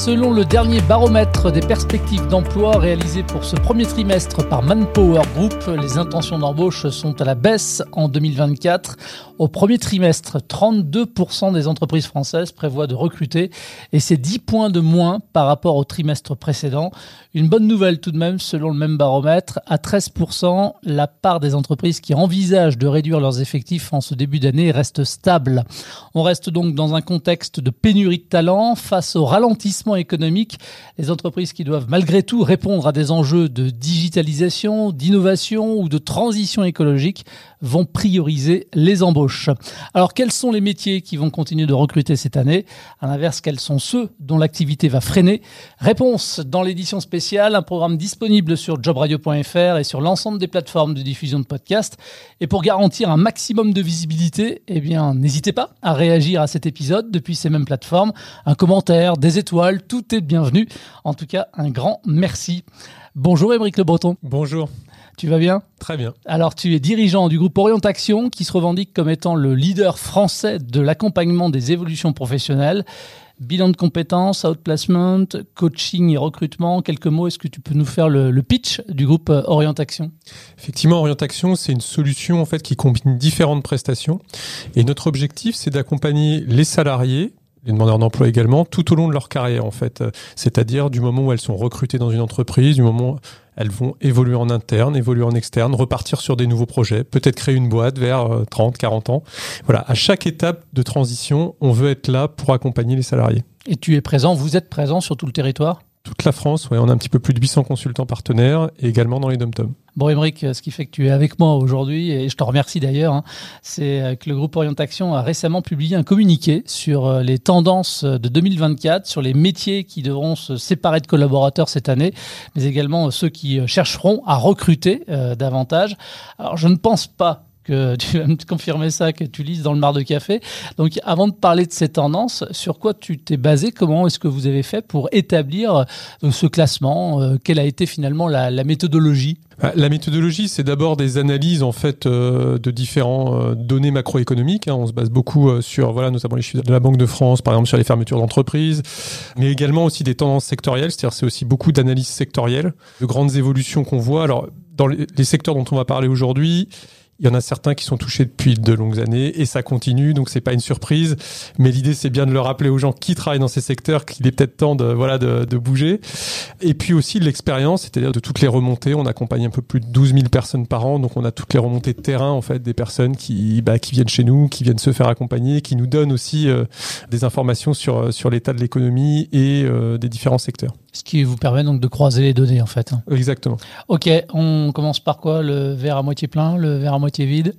Selon le dernier baromètre des perspectives d'emploi réalisé pour ce premier trimestre par Manpower Group, les intentions d'embauche sont à la baisse en 2024. Au premier trimestre, 32% des entreprises françaises prévoient de recruter et c'est 10 points de moins par rapport au trimestre précédent. Une bonne nouvelle tout de même, selon le même baromètre, à 13%, la part des entreprises qui envisagent de réduire leurs effectifs en ce début d'année reste stable. On reste donc dans un contexte de pénurie de talents face au ralentissement économique. Les entreprises qui doivent malgré tout répondre à des enjeux de digitalisation, d'innovation ou de transition écologique vont prioriser les embauches. Alors quels sont les métiers qui vont continuer de recruter cette année? À l'inverse, quels sont ceux dont l'activité va freiner? Réponse dans l'édition spéciale, un programme disponible sur jobradio.fr et sur l'ensemble des plateformes de diffusion de podcasts. Et pour garantir un maximum de visibilité, eh bien n'hésitez pas à réagir à cet épisode depuis ces mêmes plateformes. Un commentaire, des étoiles, tout est bienvenu. En tout cas, un grand merci. Bonjour Émeric Le Breton. Bonjour. Tu vas bien? Très bien. Alors, tu es dirigeant du groupe Orientation qui se revendique comme étant le leader français de l'accompagnement des évolutions professionnelles. Bilan de compétences, outplacement, coaching et recrutement. Quelques mots, est-ce que tu peux nous faire le, le pitch du groupe euh, Orientation Effectivement, Orientation, c'est une solution en fait qui combine différentes prestations. Et notre objectif, c'est d'accompagner les salariés les demandeurs d'emploi également, tout au long de leur carrière en fait. C'est-à-dire du moment où elles sont recrutées dans une entreprise, du moment où elles vont évoluer en interne, évoluer en externe, repartir sur des nouveaux projets, peut-être créer une boîte vers 30, 40 ans. Voilà, à chaque étape de transition, on veut être là pour accompagner les salariés. Et tu es présent, vous êtes présent sur tout le territoire? Toute la France, ouais, on a un petit peu plus de 800 consultants partenaires et également dans les dom-toms. Bon, Émeric, ce qui fait que tu es avec moi aujourd'hui, et je te remercie d'ailleurs, hein, c'est que le groupe Orientation a récemment publié un communiqué sur les tendances de 2024, sur les métiers qui devront se séparer de collaborateurs cette année, mais également ceux qui chercheront à recruter euh, davantage. Alors, je ne pense pas que tu vas me confirmer ça, que tu lises dans le mar de café. Donc, avant de parler de ces tendances, sur quoi tu t'es basé? Comment est-ce que vous avez fait pour établir euh, ce classement? Euh, Quelle a été finalement la, méthodologie? La méthodologie, c'est d'abord des analyses en fait euh, de différents données macroéconomiques. Hein. On se base beaucoup sur voilà notamment les chiffres de la Banque de France, par exemple sur les fermetures d'entreprises, mais également aussi des tendances sectorielles. C'est-à-dire c'est aussi beaucoup d'analyses sectorielles, de grandes évolutions qu'on voit. Alors dans les secteurs dont on va parler aujourd'hui, il y en a certains qui sont touchés depuis de longues années et ça continue, donc c'est pas une surprise. Mais l'idée, c'est bien de le rappeler aux gens qui travaillent dans ces secteurs qu'il est peut-être temps de voilà de, de bouger. Et puis aussi de l'expérience, c'est-à-dire de toutes les remontées. On accompagne un peu plus de 12 000 personnes par an, donc on a toutes les remontées de terrain en fait des personnes qui bah, qui viennent chez nous, qui viennent se faire accompagner, qui nous donnent aussi euh, des informations sur sur l'état de l'économie et euh, des différents secteurs. Ce qui vous permet donc de croiser les données en fait. Exactement. Ok, on commence par quoi? Le verre à moitié plein, le verre à moitié vide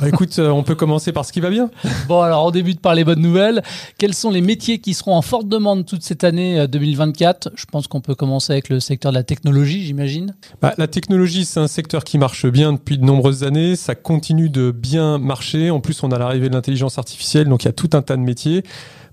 bah écoute, euh, on peut commencer par ce qui va bien. Bon, alors on débute par les bonnes nouvelles. Quels sont les métiers qui seront en forte demande toute cette année 2024 Je pense qu'on peut commencer avec le secteur de la technologie, j'imagine. Bah, la technologie, c'est un secteur qui marche bien depuis de nombreuses années. Ça continue de bien marcher. En plus, on a l'arrivée de l'intelligence artificielle, donc il y a tout un tas de métiers.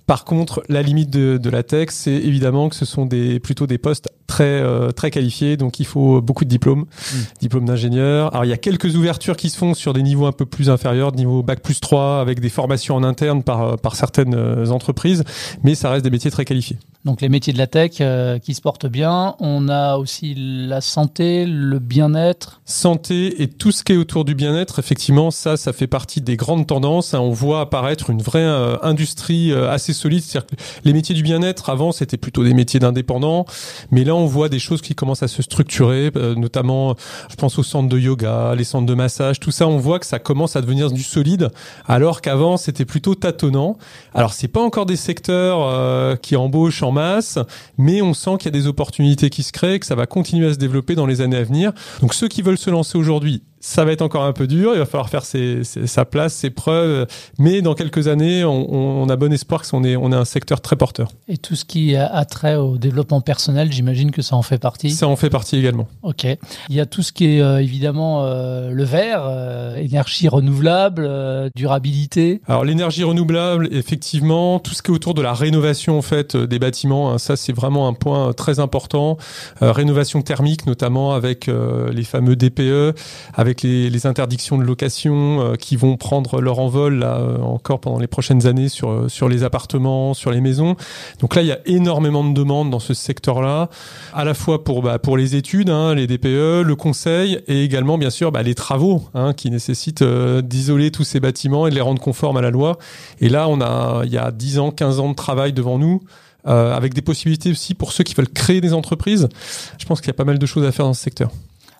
Par contre, la limite de, de la tech, c'est évidemment que ce sont des, plutôt des postes très, euh, très qualifiés, donc il faut beaucoup de diplômes, mmh. diplômes d'ingénieur. Alors il y a quelques ouvertures qui se font sur des niveaux un peu plus inférieurs, niveau bac plus 3, avec des formations en interne par, par certaines euh, entreprises, mais ça reste des métiers très qualifiés. Donc les métiers de la tech euh, qui se portent bien. On a aussi la santé, le bien-être. Santé et tout ce qui est autour du bien-être, effectivement, ça, ça fait partie des grandes tendances. On voit apparaître une vraie euh, industrie euh, assez solide. C'est-à-dire que les métiers du bien-être, avant, c'était plutôt des métiers d'indépendants. Mais là, on voit des choses qui commencent à se structurer, notamment, je pense aux centres de yoga, les centres de massage, tout ça, on voit que ça commence à devenir du solide, alors qu'avant, c'était plutôt tâtonnant. Alors, c'est pas encore des secteurs qui embauchent en masse, mais on sent qu'il y a des opportunités qui se créent, que ça va continuer à se développer dans les années à venir. Donc ceux qui veulent se lancer aujourd'hui, ça va être encore un peu dur, il va falloir faire ses, ses, sa place, ses preuves, mais dans quelques années, on, on a bon espoir que on est, on est un secteur très porteur. Et tout ce qui a trait au développement personnel, j'imagine que ça en fait partie Ça en fait partie également. Ok. Il y a tout ce qui est euh, évidemment euh, le vert, euh, énergie renouvelable, euh, durabilité. Alors l'énergie renouvelable, effectivement, tout ce qui est autour de la rénovation en fait des bâtiments, hein, ça c'est vraiment un point très important. rénovation thermique notamment avec les fameux DPE, avec les, interdictions de location qui vont prendre leur envol là encore pendant les prochaines années sur sur les appartements, sur les maisons. Donc là, il y a énormément de demandes dans ce secteur-là, à la fois pour bah, pour les études, hein, les DPE, le conseil, et également bien sûr bah, les travaux hein, qui nécessitent d'isoler tous ces bâtiments et de les rendre conformes à la loi. Et là, on a il y a 10 ans, 15 ans de travail devant nous. Euh, avec des possibilités aussi pour ceux qui veulent créer des entreprises. Je pense qu'il y a pas mal de choses à faire dans ce secteur.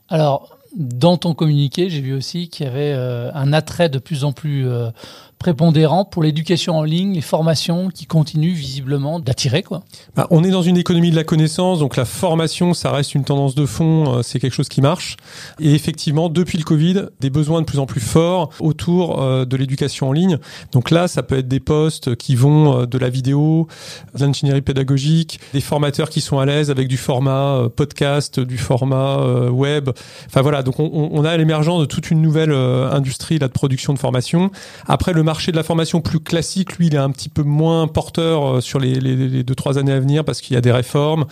Alors, dans ton communiqué, j'ai vu aussi qu'il y avait euh, un attrait de plus en plus euh, prépondérant pour l'éducation en ligne, les formations qui continuent visiblement d'attirer quoi. Bah, on est dans une économie de la connaissance, donc la formation, ça reste une tendance de fond, euh, c'est quelque chose qui marche. Et effectivement, depuis le Covid, des besoins de plus en plus forts autour euh, de l'éducation en ligne. Donc là, ça peut être des postes qui vont euh, de la vidéo, de l'ingénierie pédagogique, des formateurs qui sont à l'aise avec du format podcast, du format web. Enfin voilà, donc on, a l'émergence de toute une nouvelle industrie là, de production de formation. Après le marché de la formation plus classique, lui, il est un petit peu moins porteur euh, sur les, les, deux trois années à venir parce qu'il y a des réformes,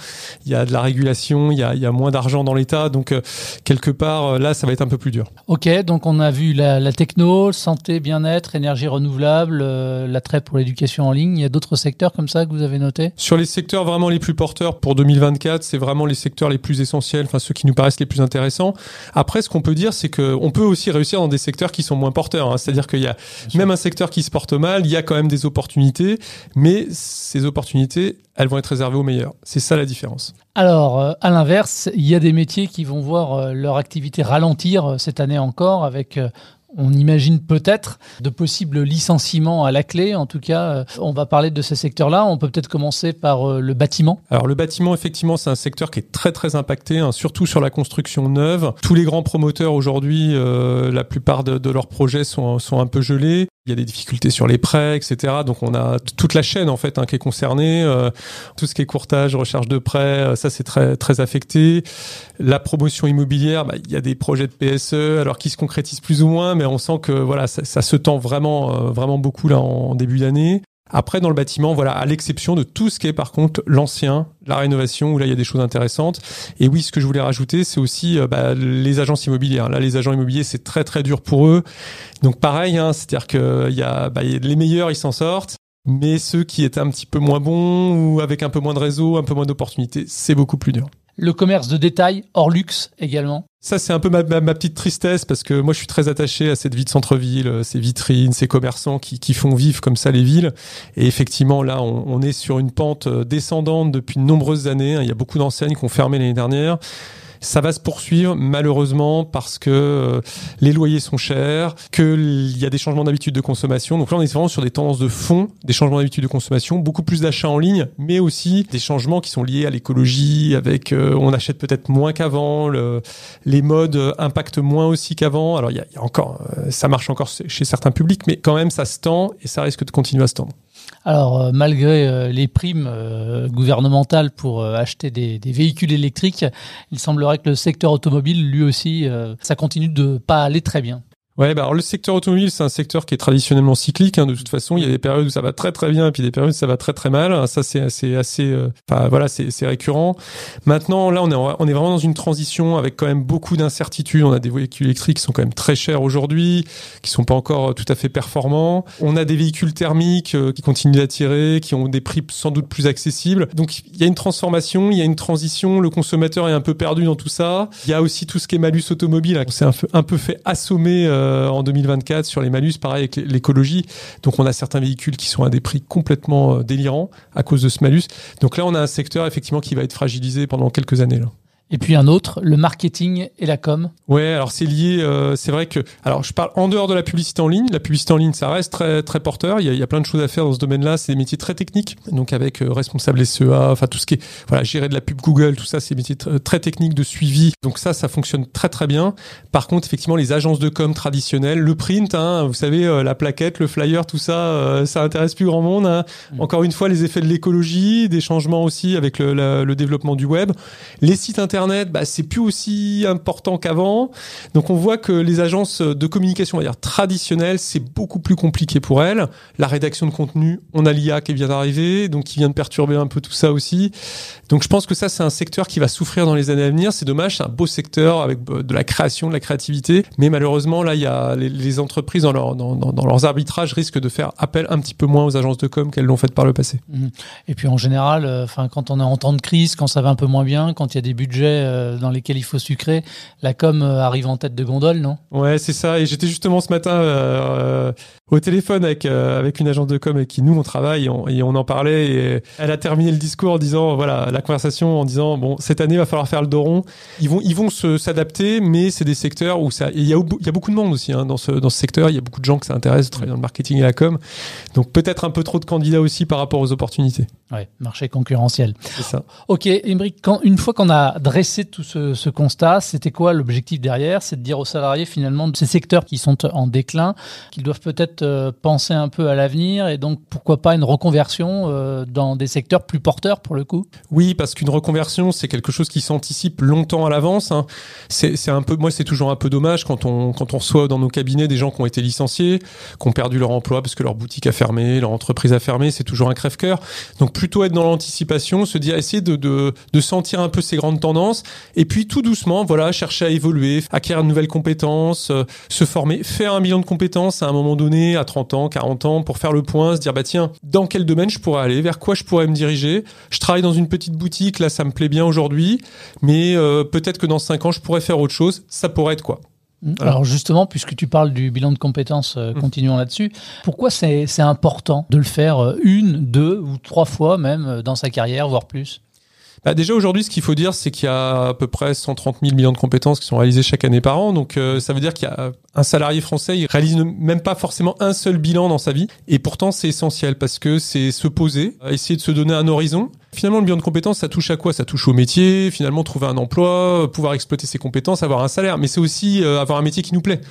il y a de la régulation, il y a, il y a moins d'argent dans l'État, donc euh, quelque part euh, là, ça va être un peu plus dur. Ok, donc on a vu la, la techno, santé, bien-être, énergie renouvelable, l'attrait pour l'éducation en ligne. Il y a d'autres secteurs comme ça que vous avez notés? Sur les secteurs vraiment les plus porteurs pour 2024, c'est vraiment les secteurs les plus essentiels, enfin ceux qui nous paraissent les plus intéressants. Après, ce qu'on peut dire, c'est que on peut aussi réussir dans des secteurs qui sont moins porteurs. Hein. C'est-à-dire qu'il y a même un secteur qui se porte mal, il y a quand même des opportunités, mais ces opportunités, elles vont être réservées aux meilleurs. C'est ça la différence. Alors, euh, à l'inverse, il y a des métiers qui vont voir euh, leur activité ralentir euh, cette année encore avec on imagine peut-être de possibles licenciements à la clé. En tout cas, on va parler de ces secteurs-là. On peut peut-être commencer par le bâtiment. Alors le bâtiment, effectivement, c'est un secteur qui est très très impacté, hein, surtout sur la construction neuve. Tous les grands promoteurs aujourd'hui, euh, la plupart de, leurs projets sont, sont un peu gelés. Il y a des difficultés sur les prêts, etc. Donc on a toute la chaîne en fait hein, qui est concernée. tout ce qui est courtage, recherche de prêts, ça c'est très très affecté. La promotion immobilière, bah, il y a des projets de PSE, alors qui se concrétisent plus ou moins, mais on sent que voilà, ça, se tend vraiment, euh, vraiment beaucoup là en, début d'année. Après, dans le bâtiment, voilà, à l'exception de tout ce qui est par contre l'ancien, la rénovation, où là il y a des choses intéressantes. Et oui, ce que je voulais rajouter, c'est aussi euh, bah, les agences immobilières. Là, les agents immobiliers, c'est très très dur pour eux. Donc pareil, hein, c'est-à-dire que y a, bah, y a les meilleurs, ils s'en sortent. Mais ceux qui étaient un petit peu moins bons ou avec un peu moins de réseau, un peu moins d'opportunités, c'est beaucoup plus dur. Le commerce de détail, hors luxe également? Ça, c'est un peu ma, petite tristesse parce que moi, je suis très attaché à cette vie de centre-ville, euh, ces vitrines, ces commerçants qui, font vivre comme ça les villes. Et effectivement, là, on, on est sur une pente euh, descendante depuis de nombreuses années. Il y a beaucoup d'enseignes qui ont fermé l'année dernière. Ça va se poursuivre malheureusement parce que euh, les loyers sont chers, qu'il y a des changements d'habitude de consommation. Donc là, on est vraiment sur des tendances de fond, des changements d'habitude de consommation, beaucoup plus d'achats en ligne, mais aussi des changements qui sont liés à l'écologie, avec euh, on achète peut-être moins qu'avant, le, les modes impactent moins aussi qu'avant. Alors il y, y a encore, euh, ça marche encore chez certains publics, mais quand même ça se tend et ça risque de continuer à se tendre. Alors, euh, malgré euh, les primes euh, gouvernementales pour acheter des, des, véhicules électriques, il semblerait que le secteur automobile, lui aussi, ça continue de pas aller très bien. Ouais, bah alors le secteur automobile, c'est un secteur qui est traditionnellement cyclique. Hein, de toute façon, il y a des périodes où ça va très très bien, et puis des périodes où ça va très très mal. Ça, c'est assez, assez, euh, voilà, c'est récurrent. Maintenant, là, on est, on est vraiment dans une transition avec quand même beaucoup d'incertitudes. On a des véhicules électriques qui sont quand même très chers aujourd'hui, qui sont pas encore tout à fait performants. On a des véhicules thermiques euh, qui continuent d'attirer, qui ont des prix sans doute plus accessibles. Donc, il y a une transformation, il y a une transition. Le consommateur est un peu perdu dans tout ça. Il y a aussi tout ce qui est malus automobile. Hein. C'est un, un, peu fait assommer. Euh, euh, en 2024 sur les malus, pareil avec l'écologie. Donc on a certains véhicules qui sont à des prix complètement euh, délirants à cause de ce malus. Donc là, on a un secteur effectivement qui va être fragilisé pendant quelques années. Là. Et puis un autre, le marketing et la com. Ouais, alors c'est lié. Euh, c'est vrai que, alors je parle en dehors de la publicité en ligne. La publicité en ligne, ça reste très très porteur. Il y a, il y a plein de choses à faire dans ce domaine-là. C'est des métiers très techniques, donc avec euh, responsable SEA, enfin tout ce qui est voilà, gérer de la pub Google, tout ça, c'est des métiers très techniques de suivi. Donc ça, ça fonctionne très très bien. Par contre, effectivement, les agences de com traditionnelles, le print, hein, vous savez, euh, la plaquette, le flyer, tout ça, euh, ça intéresse plus grand monde. Hein. Mm. Encore une fois, les effets de l'écologie, des changements aussi avec le, le développement du web, les sites internet Internet, bah, c'est plus aussi important qu'avant. Donc on voit que les agences de communication, on va dire traditionnelles, c'est beaucoup plus compliqué pour elles. La rédaction de contenu, on a l'IA qui vient d'arriver, donc qui vient de perturber un peu tout ça aussi. Donc je pense que ça, c'est un secteur qui va souffrir dans les années à venir. C'est dommage, c'est un beau secteur avec euh, de la création, de la créativité, mais malheureusement là, il y a les, entreprises dans, leur, dans, dans, leurs arbitrages risquent de faire appel un petit peu moins aux agences de com qu'elles l'ont fait par le passé. Mmh. Et puis en général, euh, quand on est en temps de crise, quand ça va un peu moins bien, quand il y a des budgets euh, dans lesquels il faut sucrer, la com arrive en tête de gondole, non? Ouais, c'est ça. Et j'étais justement ce matin au téléphone avec avec une agence de com avec qui nous on travaille et on, et on en parlait. Et elle a terminé le discours en disant voilà la conversation en disant bon cette année il va falloir faire le dos rond. Ils vont ils vont s'adapter, mais c'est des secteurs où ça il y a il y a beaucoup de monde aussi hein, dans ce dans ce secteur. Il y a beaucoup de gens que ça intéresse de travailler dans le marketing et la com. Donc peut-être un peu trop de candidats aussi par rapport aux opportunités. Ouais, marché concurrentiel. C'est ça. Ok, Embrick, quand, une fois qu'on a dressé tout ce, ce constat, c'était quoi l'objectif derrière? C'est de dire aux salariés finalement de ces secteurs qui sont en déclin, qu'ils doivent peut-être euh, penser un peu à l'avenir et donc pourquoi pas une reconversion euh, dans des secteurs plus porteurs pour le coup? Oui, parce qu'une reconversion, c'est quelque chose qui s'anticipe longtemps à l'avance. Hein. C'est un peu, moi, c'est toujours un peu dommage quand on, quand on reçoit dans nos cabinets des gens qui ont été licenciés, qui ont perdu leur emploi parce que leur boutique a fermé, leur entreprise a fermé. C'est toujours un crève-cœur. Donc plutôt être dans l'anticipation, se dire essayer de, de, sentir un peu ces grandes tendances et puis tout doucement, voilà, chercher à évoluer, acquérir de nouvelles compétences, euh, se former, faire un million de compétences à un moment donné, à 30 ans, 40 ans, pour faire le point, se dire bah tiens, dans quel domaine je pourrais aller, vers quoi je pourrais me diriger? Je travaille dans une petite boutique, là ça me plaît bien aujourd'hui, mais euh, peut-être que dans 5 ans je pourrais faire autre chose. Ça pourrait être quoi? Alors justement, puisque tu parles du bilan de compétences, euh, mmh. continuons là-dessus. Pourquoi c'est important de le faire euh, une, deux ou trois fois même dans sa carrière, voire plus? Bah déjà aujourd'hui, ce qu'il faut dire, c'est qu'il y a à peu près 130 000 millions de compétences qui sont réalisées chaque année par an. Donc ça veut dire qu'il y a un salarié français, il réalise même pas forcément un seul bilan dans sa vie. Et pourtant, c'est essentiel parce que c'est se poser, essayer de se donner un horizon Finalement, le bilan de compétences, ça touche à quoi? Ça touche au métier, finalement, trouver un emploi, pouvoir exploiter ses compétences, avoir un salaire, mais c'est aussi euh, avoir un métier qui nous plaît.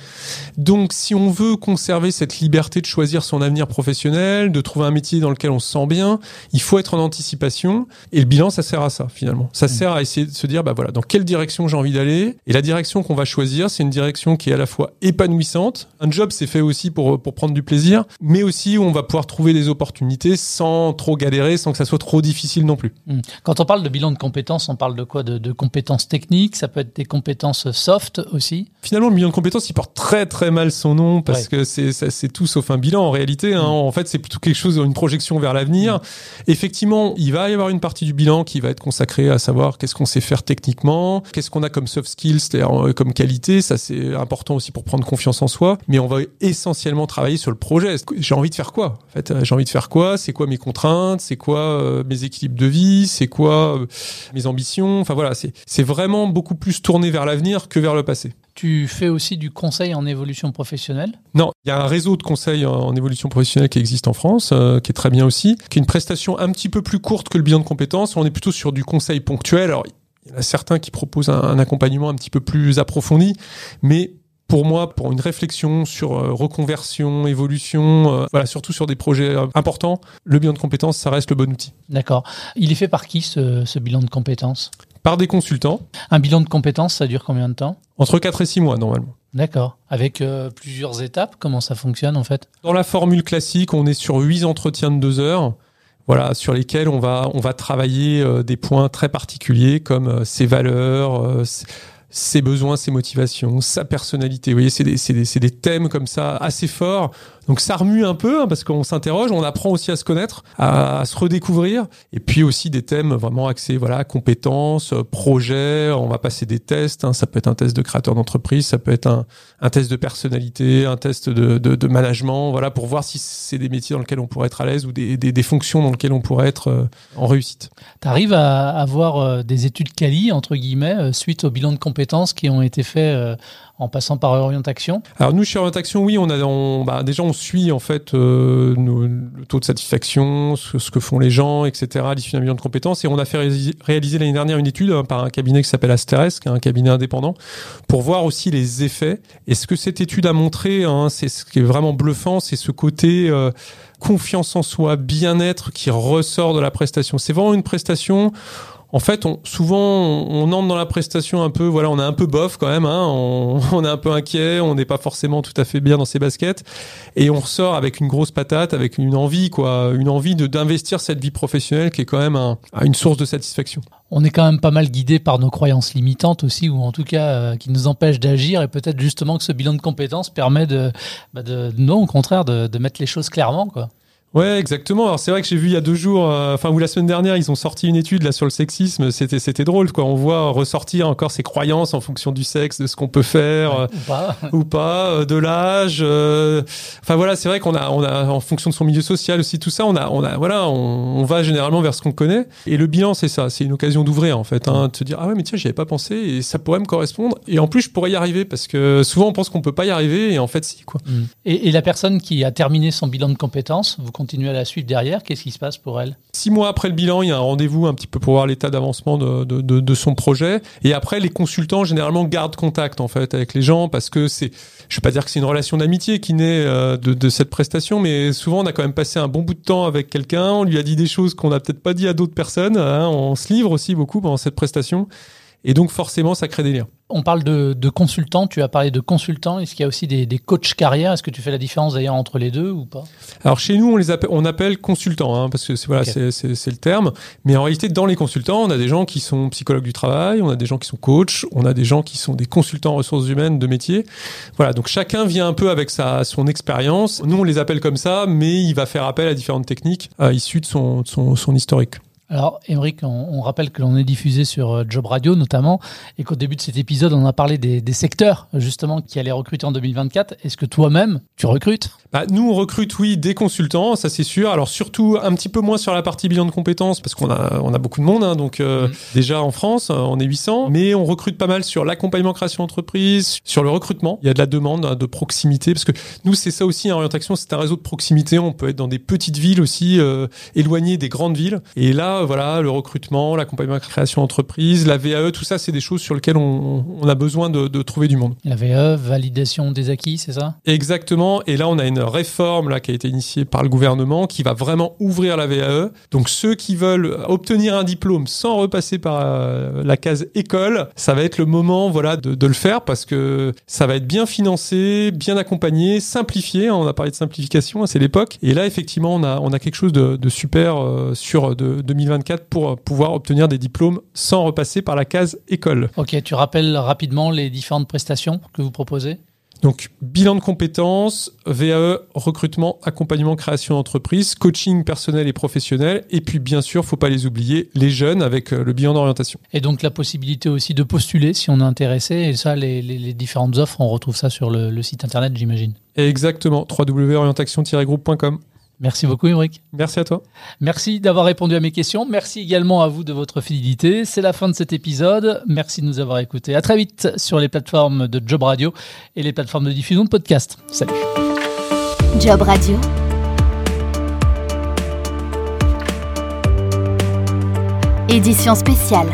Donc, si on veut conserver cette liberté de choisir son avenir professionnel, de trouver un métier dans lequel on se sent bien, il faut être en anticipation. Et le bilan, ça sert à ça, finalement. Ça mmh. sert à essayer de se dire, bah voilà, dans quelle direction j'ai envie d'aller? Et la direction qu'on va choisir, c'est une direction qui est à la fois épanouissante. Un job, c'est fait aussi pour, pour prendre du plaisir, mais aussi où on va pouvoir trouver des opportunités sans trop galérer, sans que ça soit trop difficile plus. Hmm. Quand on parle de bilan de compétences, on parle de quoi? De, compétences techniques Ça peut être des compétences soft aussi? Finalement, le bilan de compétences, il porte très très mal son nom parce que c'est tout sauf un bilan en réalité. Hein. Hmm. En fait, c'est plutôt quelque chose, une projection vers l'avenir. Hmm. Effectivement, il va y avoir une partie du bilan qui va être consacrée à savoir qu'est-ce qu'on sait faire techniquement, qu'est-ce qu'on a comme soft skills, c'est-à-dire euh, comme qualité. Ça, c'est important aussi pour prendre confiance en soi. Mais on va essentiellement travailler sur le projet. J'ai envie de faire quoi En fait, j'ai envie de faire quoi? C'est quoi mes contraintes? C'est quoi euh, mes équilibres de vie, c'est quoi euh, mes ambitions? Enfin voilà, c'est vraiment beaucoup plus tourné vers l'avenir que vers le passé. Tu fais aussi du conseil en évolution professionnelle? Non, il y a un réseau de conseils en évolution professionnelle qui existe en France, euh, qui est très bien aussi, qui est une prestation un petit peu plus courte que le bilan de compétences. On est plutôt sur du conseil ponctuel. Alors, il y en a certains qui proposent un accompagnement un petit peu plus approfondi, mais pour moi, pour une réflexion sur euh, reconversion, évolution, euh, voilà, surtout sur des projets euh, importants, le bilan de compétences, ça reste le bon outil. D'accord. Il est fait par qui ce, bilan de compétences? Par des consultants. Un bilan de compétences, ça dure combien de temps? Entre 4 et 6 mois normalement. D'accord. Avec plusieurs étapes, comment ça fonctionne en fait? Dans la formule classique, on est sur 8 entretiens de 2 heures. Voilà, sur lesquels on va, on va travailler des points très particuliers comme ses valeurs, ses besoins, ses motivations, sa personnalité. Vous voyez, c'est des, des, des, thèmes comme ça assez forts donc ça remue un peu hein, parce qu'on s'interroge, on apprend aussi à se connaître, à, se redécouvrir, et puis aussi des thèmes vraiment axés, voilà, compétences, projets. On va passer des tests. Hein. ça peut être un test de créateur d'entreprise, ça peut être un, un, test de personnalité, un test de, de, de, management, voilà, pour voir si c'est des métiers dans lesquels on pourrait être à l'aise ou des, des, fonctions dans lesquelles on pourrait être euh, en réussite. Tu arrives à avoir euh, des études quali entre guillemets euh, suite au bilan de compétences qui ont été faits en passant par Orientation Alors nous chez Orientation, oui, bah, déjà on suit en fait euh, le taux de satisfaction, ce, que font les gens, etc. l'issue d'un million de compétences, et on a fait réaliser, l'année dernière une étude hein, par un cabinet qui s'appelle Asteres, qui est un cabinet indépendant, pour voir aussi les effets. Et ce que cette étude a montré, hein, c'est ce qui est vraiment bluffant, c'est ce côté euh, confiance en soi, bien-être qui ressort de la prestation. C'est vraiment une prestation en fait, souvent, on, entre dans la prestation un peu, voilà, on est un peu bof quand même, hein, on, est un peu inquiet, on n'est pas forcément tout à fait bien dans ses baskets, et on ressort avec une grosse patate, avec une envie, quoi, une envie de d'investir cette vie professionnelle qui est quand même un, une source de satisfaction. On est quand même pas mal guidé par nos croyances limitantes aussi, ou en tout cas euh, qui nous empêchent d'agir, et peut-être justement que ce bilan de compétences permet de, bah non, au contraire, de, de mettre les choses clairement, quoi. Ouais, exactement. Alors c'est vrai que j'ai vu il y a deux jours, euh, enfin ou la semaine dernière, ils ont sorti une étude là sur le sexisme. C'était c'était drôle quoi. On voit ressortir encore ses croyances en fonction du sexe, de ce qu'on peut faire ou pas, ou pas, euh, de l'âge. Euh, enfin voilà, c'est vrai qu'on a on a en fonction de son milieu social aussi tout ça. On a on a voilà, on, va généralement vers ce qu'on connaît. Et le bilan c'est ça, c'est une occasion d'ouvrir en fait, hein, de se dire ah ouais mais tiens j'y avais pas pensé et ça pourrait me correspondre. Et en plus je pourrais y arriver parce que souvent on pense qu'on peut pas y arriver et en fait si quoi. Mm. Et, et la personne qui a terminé son bilan de compétences, vous continuer à la suivre derrière. Qu'est-ce qui se passe pour elle? Six mois après le bilan, il y a un rendez-vous un petit peu pour voir l'état d'avancement de, son projet. Et après, les consultants généralement gardent contact en fait avec les gens parce que c'est, je vais pas dire que c'est une relation d'amitié qui naît euh, de, cette prestation, mais souvent on a quand même passé un bon bout de temps avec quelqu'un. On lui a dit des choses qu'on n'a peut-être pas dit à d'autres personnes. Hein. On se livre aussi beaucoup pendant cette prestation. Et donc forcément, ça crée des liens. On parle de, de consultants, tu as parlé de consultants, est-ce qu'il y a aussi des, des coachs carrière? Est-ce que tu fais la différence d'ailleurs entre les deux ou pas? Alors chez nous, on les appelle, on appelle consultants, hein, parce que c'est voilà, c'est le terme. Mais en réalité, dans les consultants, on a des gens qui sont psychologues du travail, on a des gens qui sont coachs, on a des gens qui sont des consultants en ressources humaines de métier. Voilà, donc chacun vient un peu avec sa, son expérience. Nous, on les appelle comme ça, mais il va faire appel à différentes techniques euh, issues de son, son, son historique. Alors, Émeric, on, rappelle que l'on est diffusé sur euh, Job Radio notamment, et qu'au début de cet épisode, on a parlé des, secteurs justement qui allaient recruter en 2024. Est-ce que toi-même, tu recrutes? Bah, Nous, on recrute, oui, des consultants, ça c'est sûr. Alors surtout un petit peu moins sur la partie bilan de compétences, parce qu'on a, on a beaucoup de monde, hein, donc euh, mm. déjà en France, euh, on est 800, mais on recrute pas mal sur l'accompagnement création d'entreprise, sur le recrutement. Il y a de la demande hein, de proximité, parce que nous, c'est ça aussi, en orientation, c'est un réseau de proximité. On peut être dans des petites villes aussi, éloignées des grandes villes. Et là, voilà, le recrutement, l'accompagnement à la création d'entreprise, la VAE, tout ça, c'est des choses sur lesquelles on, a besoin de, trouver du monde. La VAE, validation des acquis, c'est ça? Exactement. Et là, on a une réforme là qui a été initiée par le gouvernement qui va vraiment ouvrir la VAE. Donc ceux qui veulent obtenir un diplôme sans repasser par euh, la case école, ça va être le moment, voilà, de, le faire parce que ça va être bien financé, bien accompagné, simplifié. On a parlé de simplification, hein, c'est l'époque. Et là, effectivement, on a, on a quelque chose de, super euh, sur de, 2020 pour pouvoir obtenir des diplômes sans repasser par la case école. Ok, tu rappelles rapidement les différentes prestations que vous proposez? Donc, bilan de compétences, VAE, recrutement, accompagnement, création d'entreprise, coaching personnel et professionnel, et puis bien sûr, faut pas les oublier, les jeunes avec euh, le bilan d'orientation. Et donc la possibilité aussi de postuler si on est intéressé, et ça, les, différentes offres, on retrouve ça sur le, le site internet, j'imagine. Exactement, www.orientation-groupe.com. Merci beaucoup, Émeric. Merci à toi. Merci d'avoir répondu à mes questions. Merci également à vous de votre fidélité. C'est la fin de cet épisode. Merci de nous avoir écoutés. À très vite sur les plateformes de Job Radio et les plateformes de diffusion de podcasts. Salut. Job Radio. Édition spéciale.